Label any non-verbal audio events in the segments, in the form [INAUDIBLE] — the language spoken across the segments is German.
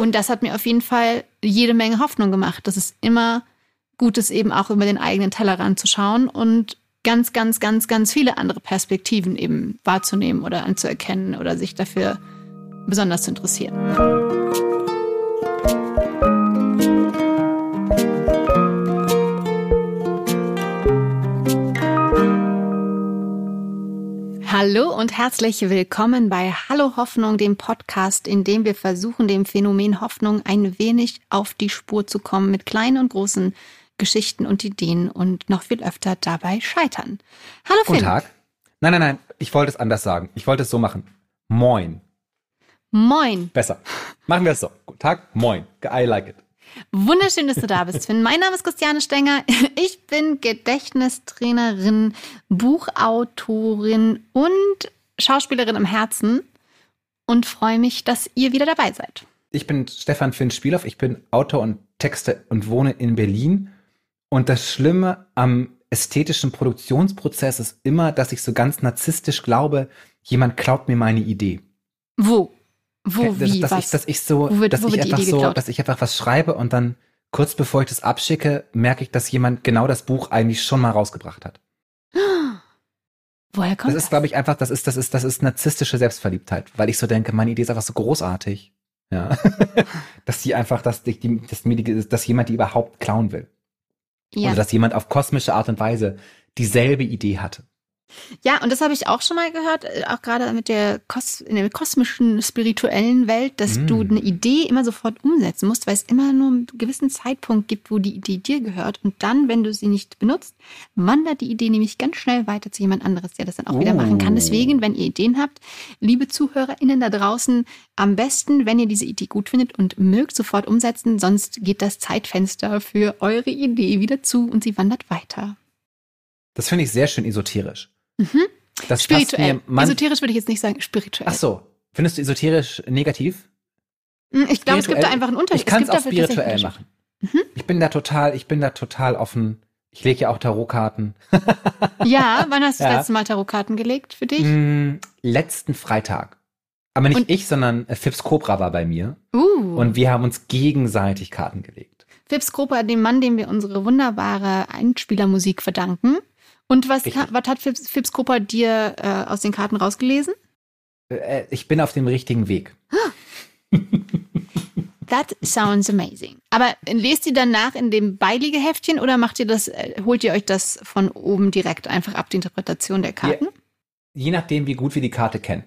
Und das hat mir auf jeden Fall jede Menge Hoffnung gemacht, dass es immer gut ist, eben auch über den eigenen Tellerrand zu schauen und ganz, ganz, ganz, ganz viele andere Perspektiven eben wahrzunehmen oder anzuerkennen oder sich dafür besonders zu interessieren. Hallo und herzlich willkommen bei Hallo Hoffnung, dem Podcast, in dem wir versuchen, dem Phänomen Hoffnung ein wenig auf die Spur zu kommen mit kleinen und großen Geschichten und Ideen und noch viel öfter dabei scheitern. Hallo Finn. Guten Tag. Nein, nein, nein, ich wollte es anders sagen. Ich wollte es so machen. Moin. Moin. Besser. Machen wir es so. Guten Tag, moin. I like it. Wunderschön, dass du da bist, Finn. Mein Name ist Christiane Stenger. [LAUGHS] Ich bin Gedächtnistrainerin, Buchautorin und Schauspielerin im Herzen und freue mich, dass ihr wieder dabei seid. Ich bin Stefan Finn Spielhoff. Ich bin Autor und Texter und wohne in Berlin. Und das Schlimme am ästhetischen Produktionsprozess ist immer, dass ich so ganz narzisstisch glaube, jemand klaut mir meine Idee. Wo? Wo, dass, wie, dass was? Ich, dass ich so, Wo wird- dass wo ich einfach so, geklaut? dass ich einfach was schreibe und dann kurz bevor ich das abschicke, merke ich, dass jemand genau das Buch eigentlich schon mal rausgebracht hat. [GASPS] Woher kommt Das das? ist, glaube ich, einfach, das ist, das ist, das ist narzisstische Selbstverliebtheit, weil ich so denke, meine Idee ist einfach so großartig. Ja. [LAUGHS] dass die einfach, dass, die- dass, mir die, dass jemand die überhaupt klauen will. ja. Oder dass jemand auf kosmische Art und Weise dieselbe Idee hatte. Ja, und das habe ich auch schon mal gehört, äh, auch gerade mit der Kos in der kosmischen, spirituellen Welt, dass Mm. du eine Idee immer sofort umsetzen musst, weil es immer nur einen gewissen Zeitpunkt gibt, wo die Idee dir gehört. Und dann, wenn du sie nicht benutzt, wandert die Idee nämlich ganz schnell weiter zu jemand anderes, der das dann auch wieder machen kann. Oh. Deswegen, wenn ihr Ideen habt, liebe ZuhörerInnen da draußen, am besten, wenn ihr diese Idee gut findet und mögt, sofort umsetzen, sonst geht das Zeitfenster für eure Idee wieder zu und sie wandert weiter. Das finde ich sehr schön esoterisch. Mhm. Das Spirituell. Esoterisch würde ich jetzt nicht sagen, spirituell. Ach so. Findest du esoterisch negativ? Hm, Ich glaube, es gibt da einfach einen Unterschied. Ich kann es auch spirituell machen. Mhm. Ich bin da total, ich bin da total offen. Ich lege ja auch Tarotkarten. Ja, wann hast du [LAUGHS] das Ja. letzte Mal Tarotkarten gelegt für dich? Mm, letzten Freitag. Aber nicht Und- ich, sondern äh, Fips Cobra war bei mir. Uh. Und wir haben uns gegenseitig Karten gelegt. Fips Kropa, dem Mann, dem wir unsere wunderbare Einspielermusik verdanken. Und was, was hat Fips, Fips Kropa dir äh, aus den Karten rausgelesen? Äh, ich bin auf dem richtigen Weg. [LAUGHS] That sounds amazing. Aber lest ihr danach in dem Beiligeheftchen oder macht ihr das, äh, holt ihr euch das von oben direkt einfach ab, die Interpretation der Karten? Je nachdem, wie gut wir die Karte kennen.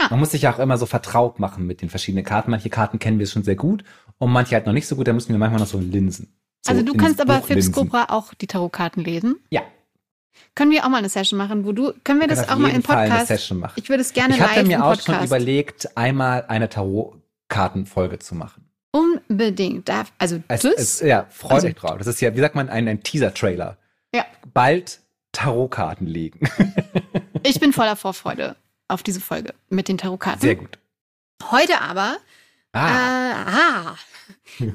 Ah. Man muss sich ja auch immer so vertraut machen mit den verschiedenen Karten. Manche Karten kennen wir schon sehr gut und manche halt noch nicht so gut. Da müssen wir manchmal noch so linsen. So also du kannst aber Buch. Cobra auch die Tarotkarten lesen. Ja. Können wir auch mal eine Session machen, wo du, können wir Wir das auch mal im Fall eine Podcast? Session machen. Ich würde es gerne Ich live hatte im mir auch Podcast. schon überlegt, einmal eine Tarotkartenfolge zu machen. Unbedingt. Also Es, das? es, ja, freut Also- euch drauf. Das ist ja, wie sagt man, ein, ein Teaser-Trailer. Ja. Bald Tarotkarten legen. ich bin voller Vorfreude auf diese Folge mit den Tarotkarten. Sehr gut. Heute aber Ah, Äh, ah,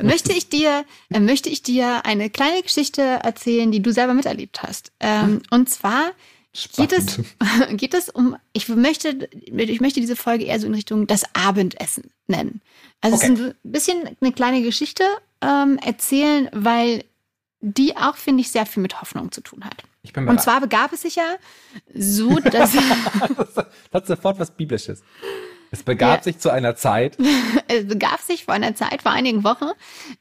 möchte ich dir äh, möchte ich dir eine kleine Geschichte erzählen, die du selber miterlebt hast. Ähm, und zwar geht es [LAUGHS] geht es um ich möchte ich möchte diese Folge eher so in Richtung das Abendessen nennen. Also Okay. es ist ein bisschen eine kleine Geschichte ähm, erzählen, weil die auch finde ich sehr viel mit Hoffnung zu tun hat. Ich bin Und zwar begab es sich ja so, dass [LAUGHS] das hat sofort was Biblisches. Es begab Ja. sich zu einer Zeit. [LAUGHS] es begab sich vor einer Zeit, vor einigen Wochen,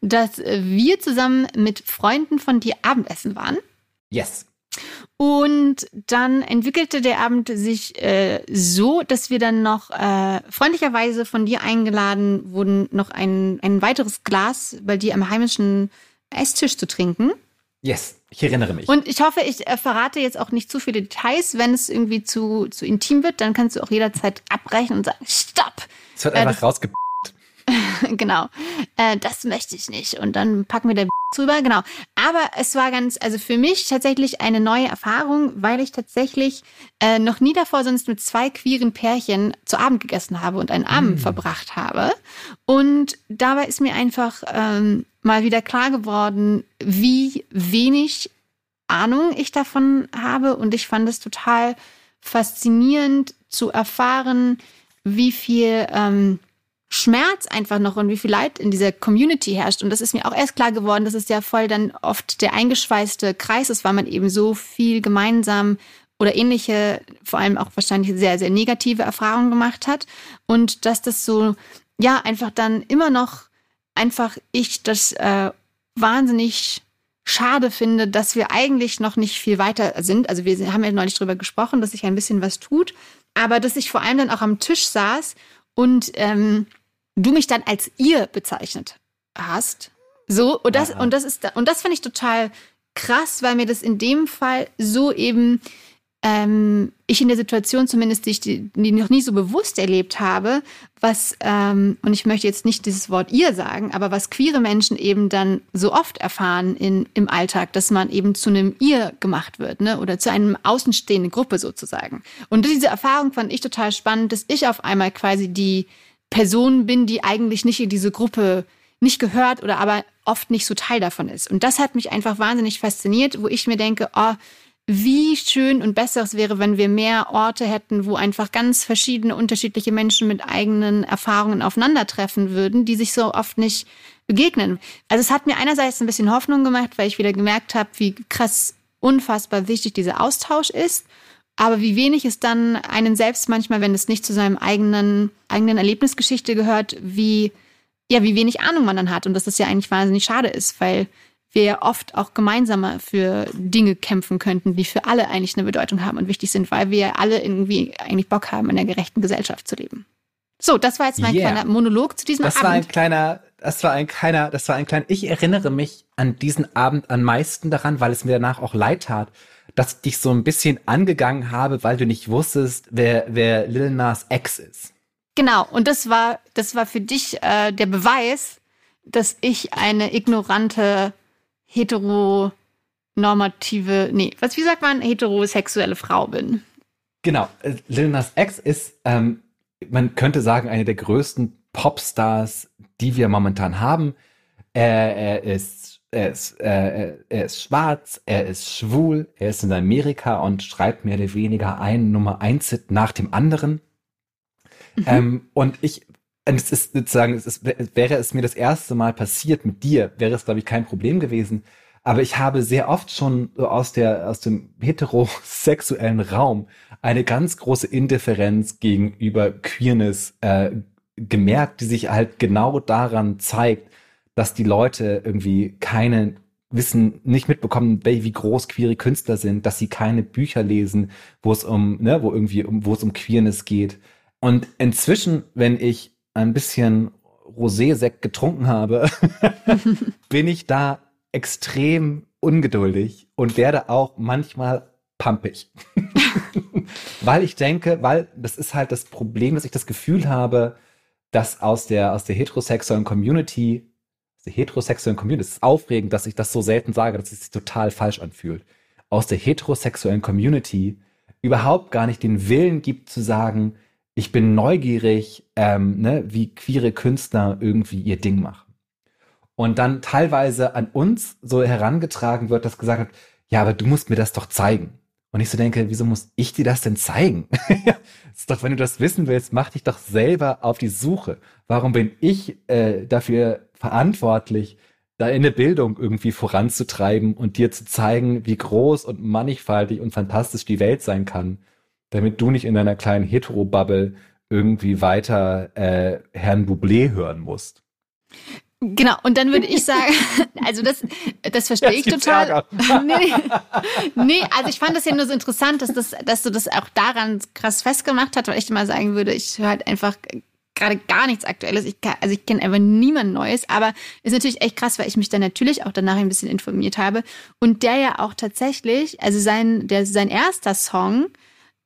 dass wir zusammen mit Freunden von dir Abendessen waren. Yes. Und dann entwickelte der Abend sich äh, so, dass wir dann noch äh, freundlicherweise von dir eingeladen wurden, noch ein, ein weiteres Glas bei dir am heimischen Esstisch zu trinken. Yes. Ich erinnere mich. Und ich hoffe, ich äh, verrate jetzt auch nicht zu viele Details. Wenn es irgendwie zu, zu intim wird, dann kannst du auch jederzeit abbrechen und sagen, stopp! es wird äh, einfach das- rausge... [LAUGHS] genau. Äh, das möchte ich nicht. Und dann packen wir da drüber. Genau. Aber es war ganz, also für mich tatsächlich eine neue Erfahrung, weil ich tatsächlich äh, noch nie davor sonst mit zwei queeren Pärchen zu Abend gegessen habe und einen Abend verbracht habe. Und dabei ist mir einfach ähm, mal wieder klar geworden, wie wenig Ahnung ich davon habe. Und ich fand es total faszinierend zu erfahren, wie viel ähm, Schmerz einfach noch und wie viel Leid in dieser Community herrscht. Und das ist mir auch erst klar geworden, dass es ja voll dann oft der eingeschweißte Kreis ist, weil man eben so viel gemeinsam oder ähnliche, vor allem auch wahrscheinlich sehr, sehr negative Erfahrungen gemacht hat. Und dass das so, ja, einfach dann immer noch einfach ich das äh, wahnsinnig schade finde, dass wir eigentlich noch nicht viel weiter sind. Also wir haben ja neulich drüber gesprochen, dass sich ein bisschen was tut, aber dass ich vor allem dann auch am Tisch saß und ähm, du mich dann als ihr bezeichnet hast. So, und das, und das ist, und das fand ich total krass, weil mir das in dem Fall so eben ähm, ich in der Situation zumindest, die ich die, die noch nie so bewusst erlebt habe, was, ähm, und ich möchte jetzt nicht dieses Wort ihr sagen, aber was queere Menschen eben dann so oft erfahren in, im Alltag, dass man eben zu einem ihr gemacht wird, ne, oder zu einem außenstehenden Gruppe sozusagen. Und diese Erfahrung fand ich total spannend, dass ich auf einmal quasi die Person bin, die eigentlich nicht in diese Gruppe nicht gehört oder aber oft nicht so Teil davon ist. Und das hat mich einfach wahnsinnig fasziniert, wo ich mir denke, oh, wie schön und besser es wäre, wenn wir mehr Orte hätten, wo einfach ganz verschiedene, unterschiedliche Menschen mit eigenen Erfahrungen aufeinandertreffen würden, die sich so oft nicht begegnen. Also es hat mir einerseits ein bisschen Hoffnung gemacht, weil ich wieder gemerkt habe, wie krass unfassbar wichtig dieser Austausch ist, aber wie wenig es dann einen selbst manchmal, wenn es nicht zu seinem eigenen eigenen Erlebnisgeschichte gehört, wie ja, wie wenig Ahnung man dann hat und dass das ja eigentlich wahnsinnig schade ist, weil wir oft auch gemeinsamer für Dinge kämpfen könnten, die für alle eigentlich eine Bedeutung haben und wichtig sind, weil wir alle irgendwie eigentlich Bock haben, in einer gerechten Gesellschaft zu leben. So, das war jetzt mein yeah. kleiner Monolog zu diesem das Abend. Das war ein kleiner, das war ein kleiner, das war ein kleiner. Ich erinnere mich an diesen Abend am meisten daran, weil es mir danach auch leid tat, dass ich dich so ein bisschen angegangen habe, weil du nicht wusstest, wer wer Lil Nas Ex ist. Genau, und das war das war für dich äh, der Beweis, dass ich eine ignorante heteronormative, nee, was, wie sagt man, heterosexuelle Frau bin. Genau, äh, Lil Nas X ist, ähm, man könnte sagen, eine der größten Popstars, die wir momentan haben. Er, er ist, er ist, äh, er ist schwarz, er ist schwul, er ist in Amerika und schreibt mehr oder weniger ein Nummer eins Hit nach dem anderen. Mhm. Ähm, und ich es ist sozusagen, es ist, wäre es mir das erste Mal passiert mit dir, wäre es, glaube ich, kein Problem gewesen. Aber ich habe sehr oft schon aus der, aus dem heterosexuellen Raum eine ganz große Indifferenz gegenüber Queerness äh, gemerkt, die sich halt genau daran zeigt, dass die Leute irgendwie keine wissen, nicht mitbekommen, wie groß queere Künstler sind, dass sie keine Bücher lesen, wo es um, ne, wo irgendwie, um, wo es um Queerness geht. Und inzwischen, wenn ich ein bisschen Rosé-Sekt getrunken habe, [LAUGHS] bin ich da extrem ungeduldig und werde auch manchmal pumpig. [LAUGHS] weil ich denke, weil das ist halt das Problem, dass ich das Gefühl habe, dass aus der, aus der heterosexuellen Community, heterosexuellen Community, es ist aufregend, dass ich das so selten sage, dass es sich total falsch anfühlt, aus der heterosexuellen Community überhaupt gar nicht den Willen gibt zu sagen, ich bin neugierig, ähm, ne, wie queere Künstler irgendwie ihr Ding machen. Und dann teilweise an uns so herangetragen wird, dass gesagt wird, ja, aber du musst mir das doch zeigen. Und ich so denke, wieso muss ich dir das denn zeigen? [LAUGHS] ist doch, wenn du das wissen willst, mach dich doch selber auf die Suche. Warum bin ich äh, dafür verantwortlich, deine Bildung irgendwie voranzutreiben und dir zu zeigen, wie groß und mannigfaltig und fantastisch die Welt sein kann? damit du nicht in deiner kleinen Hetero-Bubble irgendwie weiter äh, Herrn Bublé hören musst. Genau, und dann würde ich sagen, [LAUGHS] also das, das verstehe ich total. [LAUGHS] nee, nee, also ich fand das ja nur so interessant, dass, das, dass du das auch daran krass festgemacht hast, weil ich immer sagen würde, ich höre halt einfach gerade gar nichts Aktuelles. Ich kann, also ich kenne einfach niemand Neues, aber ist natürlich echt krass, weil ich mich dann natürlich auch danach ein bisschen informiert habe. Und der ja auch tatsächlich, also sein, der, sein erster Song,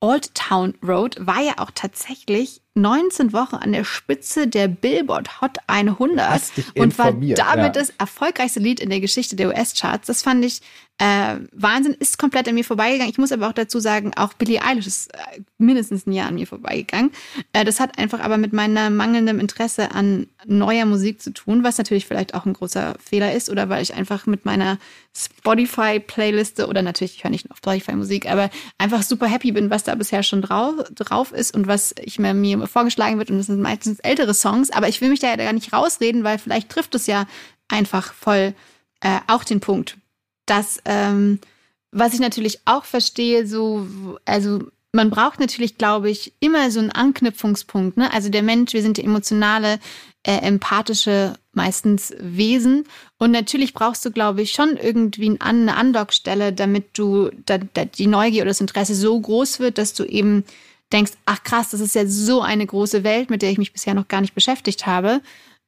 Old Town Road war ja auch tatsächlich 19 Wochen an der Spitze der Billboard Hot 100 und war damit ja. das erfolgreichste Lied in der Geschichte der US-Charts. Das fand ich Äh, Wahnsinn ist komplett an mir vorbeigegangen. Ich muss aber auch dazu sagen, auch Billie Eilish ist äh, mindestens ein Jahr an mir vorbeigegangen. Äh, das hat einfach aber mit meinem mangelndem Interesse an neuer Musik zu tun, was natürlich vielleicht auch ein großer Fehler ist oder weil ich einfach mit meiner Spotify-Playliste oder natürlich, ich höre nicht nur auf Spotify-Musik, aber einfach super happy bin, was da bisher schon drauf, drauf ist und was ich mir, mir vorgeschlagen wird. Und das sind meistens ältere Songs, aber ich will mich da ja gar nicht rausreden, weil vielleicht trifft es ja einfach voll äh, auch den Punkt dass, ähm, was ich natürlich auch verstehe, so, also man braucht natürlich, glaube ich, immer so einen Anknüpfungspunkt. Ne? Also der Mensch, wir sind emotionale, äh, empathische meistens Wesen. Und natürlich brauchst du, glaube ich, schon irgendwie eine Andockstelle, damit du da, da die Neugier oder das Interesse so groß wird, dass du eben denkst, ach krass, das ist ja so eine große Welt, mit der ich mich bisher noch gar nicht beschäftigt habe.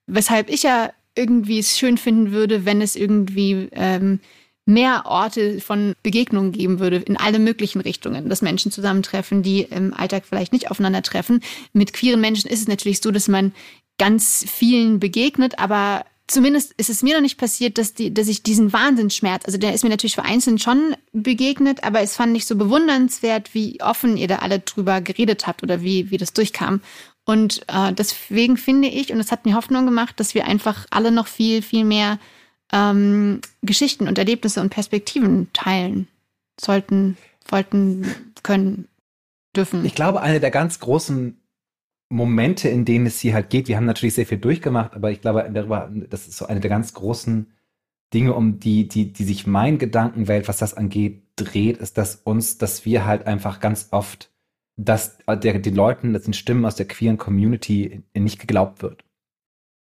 Weshalb ich ja irgendwie es schön finden würde, wenn es irgendwie ähm, mehr Orte von Begegnungen geben würde in alle möglichen Richtungen, dass Menschen zusammentreffen, die im Alltag vielleicht nicht aufeinandertreffen. Mit queeren Menschen ist es natürlich so, dass man ganz vielen begegnet, aber zumindest ist es mir noch nicht passiert, dass, die, dass ich diesen Wahnsinnsschmerz, also der ist mir natürlich vereinzelt schon begegnet, aber es fand ich so bewundernswert, wie offen ihr da alle drüber geredet habt oder wie, wie das durchkam. Und äh, deswegen finde ich, und es hat mir Hoffnung gemacht, dass wir einfach alle noch viel, viel mehr ähm, Geschichten und Erlebnisse und Perspektiven teilen sollten, wollten, können, dürfen. Ich glaube, eine der ganz großen Momente, in denen es hier halt geht, wir haben natürlich sehr viel durchgemacht, aber ich glaube, darüber, das ist so eine der ganz großen Dinge, um die, die, die sich mein Gedankenwelt, was das angeht, dreht, ist, dass uns, dass wir halt einfach ganz oft, dass der, den Leuten, das sind Stimmen aus der queeren Community nicht geglaubt wird.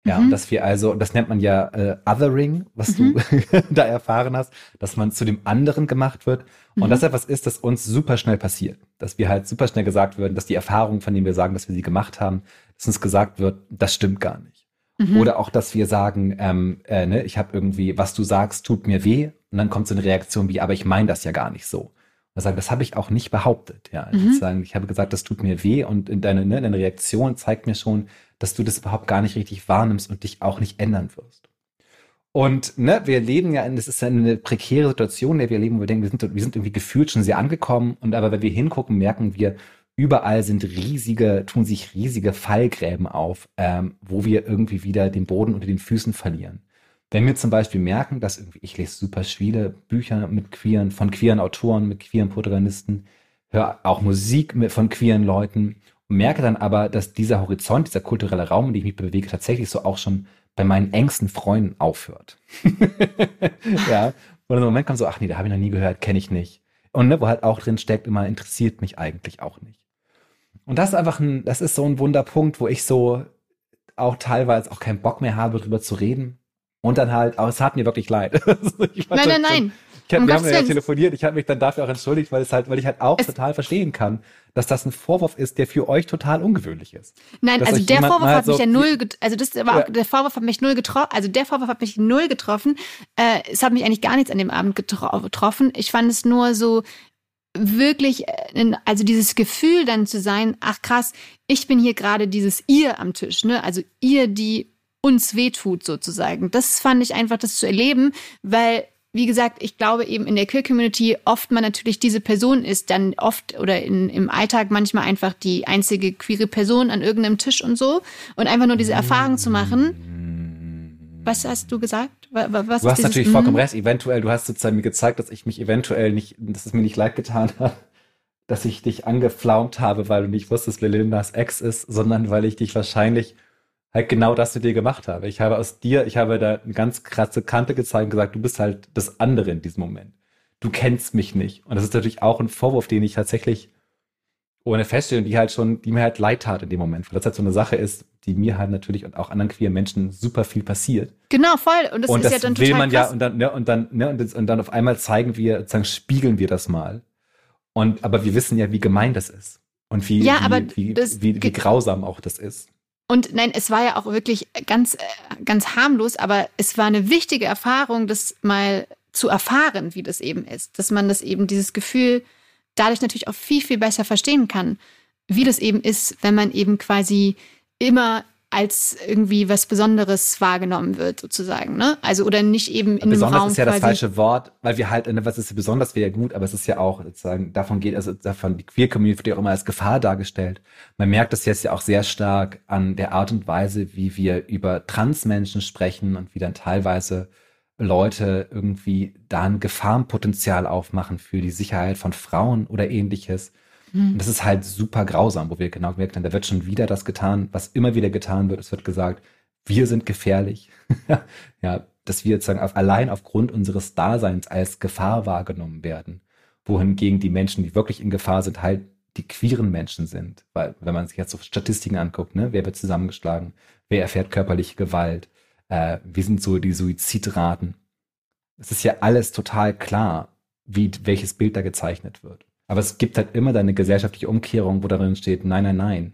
Ja, mhm. dass wir also, das nennt man ja äh, Othering, was mhm. du [LAUGHS] da erfahren hast, dass man zu dem anderen gemacht wird. Und mhm. das etwas ist, das uns super schnell passiert. Dass wir halt super schnell gesagt werden, dass die Erfahrung, von denen wir sagen, dass wir sie gemacht haben, dass uns gesagt wird, das stimmt gar nicht. Mhm. Oder auch, dass wir sagen, ähm, äh, ne, ich habe irgendwie, was du sagst, tut mir weh. Und dann kommt so eine Reaktion wie, aber ich meine das ja gar nicht so. Sagen, das habe ich auch nicht behauptet. Ja, mhm. sagen, ich habe gesagt, das tut mir weh und deine, ne, deine Reaktion zeigt mir schon, dass du das überhaupt gar nicht richtig wahrnimmst und dich auch nicht ändern wirst. Und ne, wir leben ja, in, das ist eine prekäre Situation, in der wir leben, wo wir denken, wir sind, wir sind irgendwie gefühlt schon sehr angekommen. Und aber wenn wir hingucken, merken wir, überall sind riesige, tun sich riesige Fallgräben auf, ähm, wo wir irgendwie wieder den Boden unter den Füßen verlieren. Wenn wir zum Beispiel merken, dass irgendwie, ich lese super viele Bücher mit queeren, von queeren Autoren, mit queeren Protagonisten, höre auch Musik mit, von queeren Leuten merke dann aber, dass dieser Horizont, dieser kulturelle Raum, in dem ich mich bewege, tatsächlich so auch schon bei meinen engsten Freunden aufhört. [LAUGHS] ja. Und im Moment kommt so, ach nee, da habe ich noch nie gehört, kenne ich nicht. Und ne, wo halt auch drin steckt, immer interessiert mich eigentlich auch nicht. Und das ist einfach ein, das ist so ein Wunderpunkt, wo ich so auch teilweise auch keinen Bock mehr habe, darüber zu reden. Und dann halt, aber es hat mir wirklich leid. [LAUGHS] Also nein, nein, nein. Ich hab, wir haben ja telefoniert, ich habe mich dann dafür auch entschuldigt, weil es halt, weil ich halt auch es total verstehen kann, dass das ein Vorwurf ist, der für euch total ungewöhnlich ist. Nein, also der Vorwurf hat so mich ja null, also das war ja. auch, der Vorwurf hat mich null getroffen, also der Vorwurf hat mich null getroffen. Äh, es hat mich eigentlich gar nichts an dem Abend getroffen. Ich fand es nur so wirklich, äh, also dieses Gefühl dann zu sein, ach krass, ich bin hier gerade dieses ihr am Tisch, ne? Also ihr, die uns wehtut sozusagen. Das fand ich einfach, das zu erleben, weil wie gesagt, ich glaube eben in der Queer-Community oft man natürlich diese Person ist, dann oft oder in, im Alltag manchmal einfach die einzige queere Person an irgendeinem Tisch und so und einfach nur diese Erfahrung zu machen. Was hast du gesagt? Was du hast natürlich vollkommen recht. Eventuell, du hast sozusagen mir gezeigt, dass ich mich eventuell nicht, dass es mir nicht leid getan hat, dass ich dich angeflaumt habe, weil du nicht wusstest, wer Lindas Ex ist, sondern weil ich dich wahrscheinlich halt genau das mit dir gemacht habe. Ich habe aus dir, ich habe da eine ganz krasse Kante gezeigt und gesagt, du bist halt das andere in diesem Moment. Du kennst mich nicht. Und das ist natürlich auch ein Vorwurf, den ich tatsächlich ohne Feststellung, die halt schon, die mir halt leid tat in dem Moment. Weil das halt so eine Sache ist, die mir halt natürlich und auch anderen queeren Menschen super viel passiert. Genau, voll. Und das und ist das ja dann will total man krass. ja und dann, ne, und dann, ne, und, das, und dann auf einmal zeigen wir, sozusagen spiegeln wir das mal. Und, aber wir wissen ja, wie gemein das ist. Und wie, ja, wie, wie, wie, wie grausam auch das ist. Und nein, es war ja auch wirklich ganz, ganz harmlos, aber es war eine wichtige Erfahrung, das mal zu erfahren, wie das eben ist. Dass man das eben, dieses Gefühl dadurch natürlich auch viel, viel besser verstehen kann, wie das eben ist, wenn man eben quasi immer als irgendwie was Besonderes wahrgenommen wird, sozusagen, ne? Also oder nicht eben in Besonders einem Raum ist ja das falsche Wort, weil wir halt, ne, was ist besonders wäre ja gut, aber es ist ja auch sozusagen, davon geht, also davon, die Queer Community wird ja auch immer als Gefahr dargestellt. Man merkt das jetzt ja auch sehr stark an der Art und Weise, wie wir über Transmenschen sprechen und wie dann teilweise Leute irgendwie da ein Gefahrenpotenzial aufmachen für die Sicherheit von Frauen oder ähnliches. Und das ist halt super grausam, wo wir genau gemerkt haben, da wird schon wieder das getan, was immer wieder getan wird. Es wird gesagt, wir sind gefährlich. [LAUGHS] ja, dass wir sozusagen auf, allein aufgrund unseres Daseins als Gefahr wahrgenommen werden. Wohingegen die Menschen, die wirklich in Gefahr sind, halt die queeren Menschen sind. Weil, wenn man sich jetzt so Statistiken anguckt, ne, wer wird zusammengeschlagen, wer erfährt körperliche Gewalt, äh, wie sind so die Suizidraten. Es ist ja alles total klar, wie, welches Bild da gezeichnet wird. Aber es gibt halt immer dann eine gesellschaftliche Umkehrung, wo darin steht, nein, nein, nein,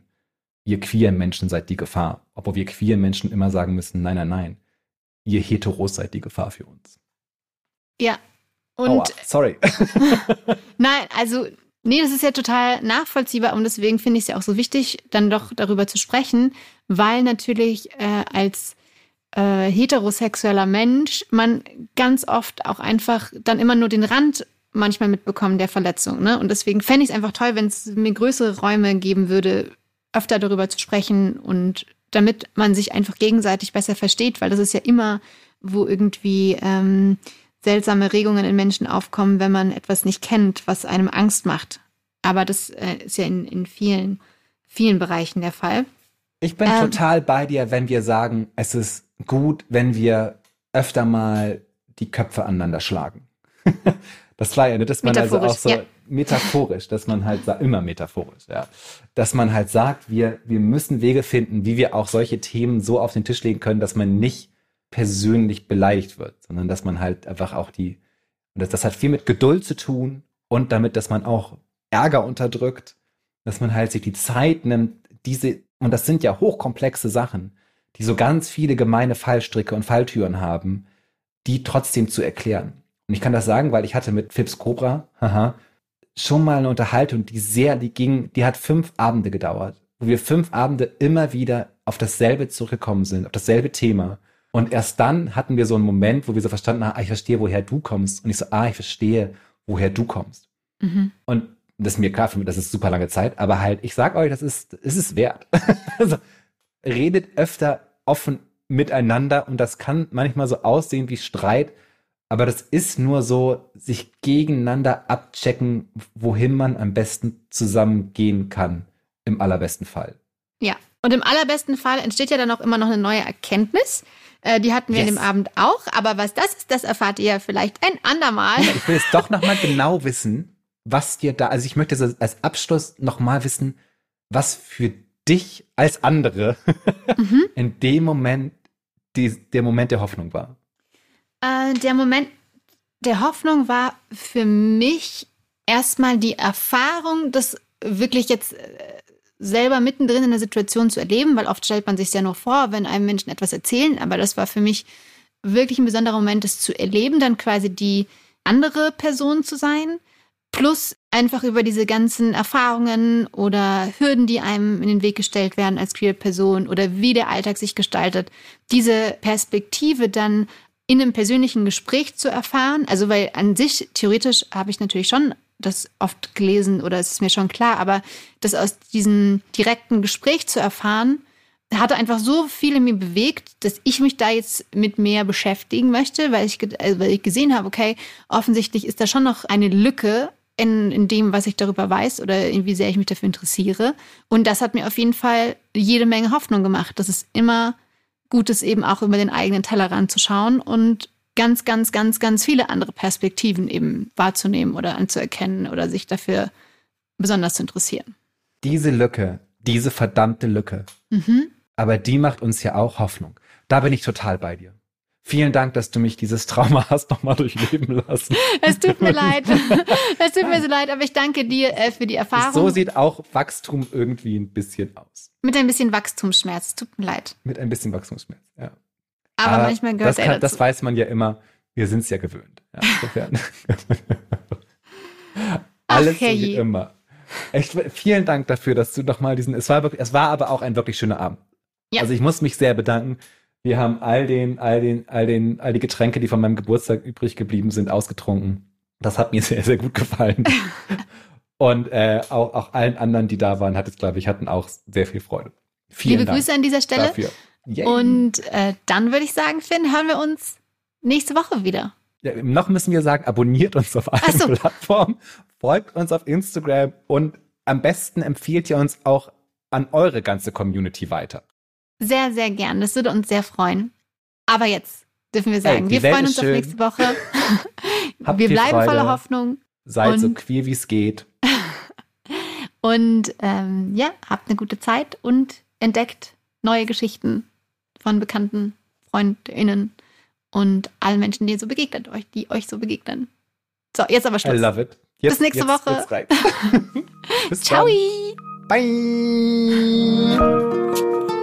ihr queeren Menschen seid die Gefahr. Obwohl wir queeren Menschen immer sagen müssen, nein, nein, nein, ihr Heteros seid die Gefahr für uns. Ja. Und Aua, sorry. [LAUGHS] [LAUGHS] Nein, also, nee, das ist ja total nachvollziehbar und deswegen finde ich es ja auch so wichtig, dann doch darüber zu sprechen, weil natürlich äh, als äh, heterosexueller Mensch man ganz oft auch einfach dann immer nur den Rand manchmal mitbekommen der Verletzung. Ne? Und deswegen fände ich es einfach toll, wenn es mir größere Räume geben würde, öfter darüber zu sprechen und damit man sich einfach gegenseitig besser versteht, weil das ist ja immer, wo irgendwie ähm, seltsame Regungen in Menschen aufkommen, wenn man etwas nicht kennt, was einem Angst macht. Aber das äh, ist ja in, in vielen, vielen Bereichen der Fall. Ich bin Ähm. total bei dir, wenn wir sagen, es ist gut, wenn wir öfter mal die Köpfe aneinander schlagen. [LAUGHS] das war ja, ne, dass man also auch so ja. metaphorisch, dass man halt immer metaphorisch, ja, dass man halt sagt, wir wir müssen Wege finden, wie wir auch solche Themen so auf den Tisch legen können, dass man nicht persönlich beleidigt wird, sondern dass man halt einfach auch die und das, das hat viel mit Geduld zu tun und damit, dass man auch Ärger unterdrückt, dass man halt sich die Zeit nimmt, diese, und das sind ja hochkomplexe Sachen, die so ganz viele gemeine Fallstricke und Falltüren haben, die trotzdem zu erklären. Und ich kann das sagen, weil ich hatte mit Phipps Cobra, haha, schon mal eine Unterhaltung, die sehr, die ging, die hat fünf Abende gedauert, wo wir fünf Abende immer wieder auf dasselbe zurückgekommen sind, auf dasselbe Thema. Und erst dann hatten wir so einen Moment, wo wir so verstanden haben, ah, ich verstehe, woher du kommst. Und ich so, ah, ich verstehe, woher du kommst. Mhm. Und das ist mir klar, für mich, das ist super lange Zeit, aber halt, ich sag euch, das ist, es ist wert. [LAUGHS] also, redet öfter offen miteinander und das kann manchmal so aussehen wie Streit, aber das ist nur so, sich gegeneinander abchecken, wohin man am besten zusammengehen kann, im allerbesten Fall. Ja. Und im allerbesten Fall entsteht ja dann auch immer noch eine neue Erkenntnis. Äh, die hatten wir Yes. in dem Abend auch. Aber was das ist, das erfahrt ihr vielleicht ein andermal. Ich will jetzt doch nochmal genau wissen, was dir da, also ich möchte so als Abschluss nochmal wissen, was für dich als andere Mhm. in dem Moment die, der Moment der Hoffnung war. Äh, der Moment der Hoffnung war für mich erstmal die Erfahrung, das wirklich jetzt äh, selber mittendrin in der Situation zu erleben, weil oft stellt man sich ja nur vor, wenn einem Menschen etwas erzählen, aber das war für mich wirklich ein besonderer Moment, das zu erleben, dann quasi die andere Person zu sein, plus einfach über diese ganzen Erfahrungen oder Hürden, die einem in den Weg gestellt werden als queer Person oder wie der Alltag sich gestaltet, diese Perspektive dann in einem persönlichen Gespräch zu erfahren. Also, weil an sich, theoretisch habe ich natürlich schon das oft gelesen oder es ist mir schon klar, aber das aus diesem direkten Gespräch zu erfahren, hatte einfach so viel in mir bewegt, dass ich mich da jetzt mit mehr beschäftigen möchte, weil ich, also weil ich gesehen habe, okay, offensichtlich ist da schon noch eine Lücke in, in dem, was ich darüber weiß oder in wie sehr ich mich dafür interessiere. Und das hat mir auf jeden Fall jede Menge Hoffnung gemacht, dass es immer gut ist, eben auch über den eigenen Tellerrand zu schauen und ganz, ganz, ganz, ganz viele andere Perspektiven eben wahrzunehmen oder anzuerkennen oder sich dafür besonders zu interessieren. Diese Lücke, diese verdammte Lücke, Mhm. aber die macht uns ja auch Hoffnung. Da bin ich total bei dir. Vielen Dank, dass du mich dieses Trauma [LAUGHS] hast nochmal durchleben lassen. Es tut mir leid. [LAUGHS] Es tut mir so leid, aber ich danke dir äh, für die Erfahrung. So sieht auch Wachstum irgendwie ein bisschen aus. Mit ein bisschen Wachstumsschmerz. Es tut mir leid. Mit ein bisschen Wachstumsschmerz, ja. Aber, manchmal gehört das, er kann, dazu. das weiß man ja immer. Wir sind es ja gewöhnt. Ja, [LAUGHS] insofern. Alles herrje. wie immer. Echt, vielen Dank dafür, dass du nochmal diesen, es war wirklich, es war aber auch ein wirklich schöner Abend. Ja. Also ich muss mich sehr bedanken. Wir haben all den, all den, all den, all die Getränke, die von meinem Geburtstag übrig geblieben sind, ausgetrunken. Das hat mir [LAUGHS] sehr, sehr gut gefallen. [LAUGHS] Und äh, auch, auch allen anderen, die da waren, hat es, glaube ich, hatten auch sehr viel Freude. Vielen Liebe Dank Grüße an dieser Stelle. dafür. Yay. Und äh, dann würde ich sagen, Finn, hören wir uns nächste Woche wieder. Ja, noch müssen wir sagen, abonniert uns auf allen so. Plattformen, folgt uns auf Instagram und am besten empfiehlt ihr uns auch an eure ganze Community weiter. Sehr, sehr gern. Das würde uns sehr freuen. Aber jetzt dürfen wir sagen, die wir Welt freuen uns auf nächste Woche. [LAUGHS] Wir bleiben Freude. voller Hoffnung. Seid so queer, wie es geht. [LAUGHS] Und ähm, ja, habt eine gute Zeit und entdeckt neue Geschichten von bekannten FreundInnen und allen Menschen, die ihr so begegnet, euch, die euch so begegnen. So, jetzt aber I Schluss. love it. Bis nächste jetzt Woche. reicht. [LAUGHS] Bis Ciao! dann. Bye.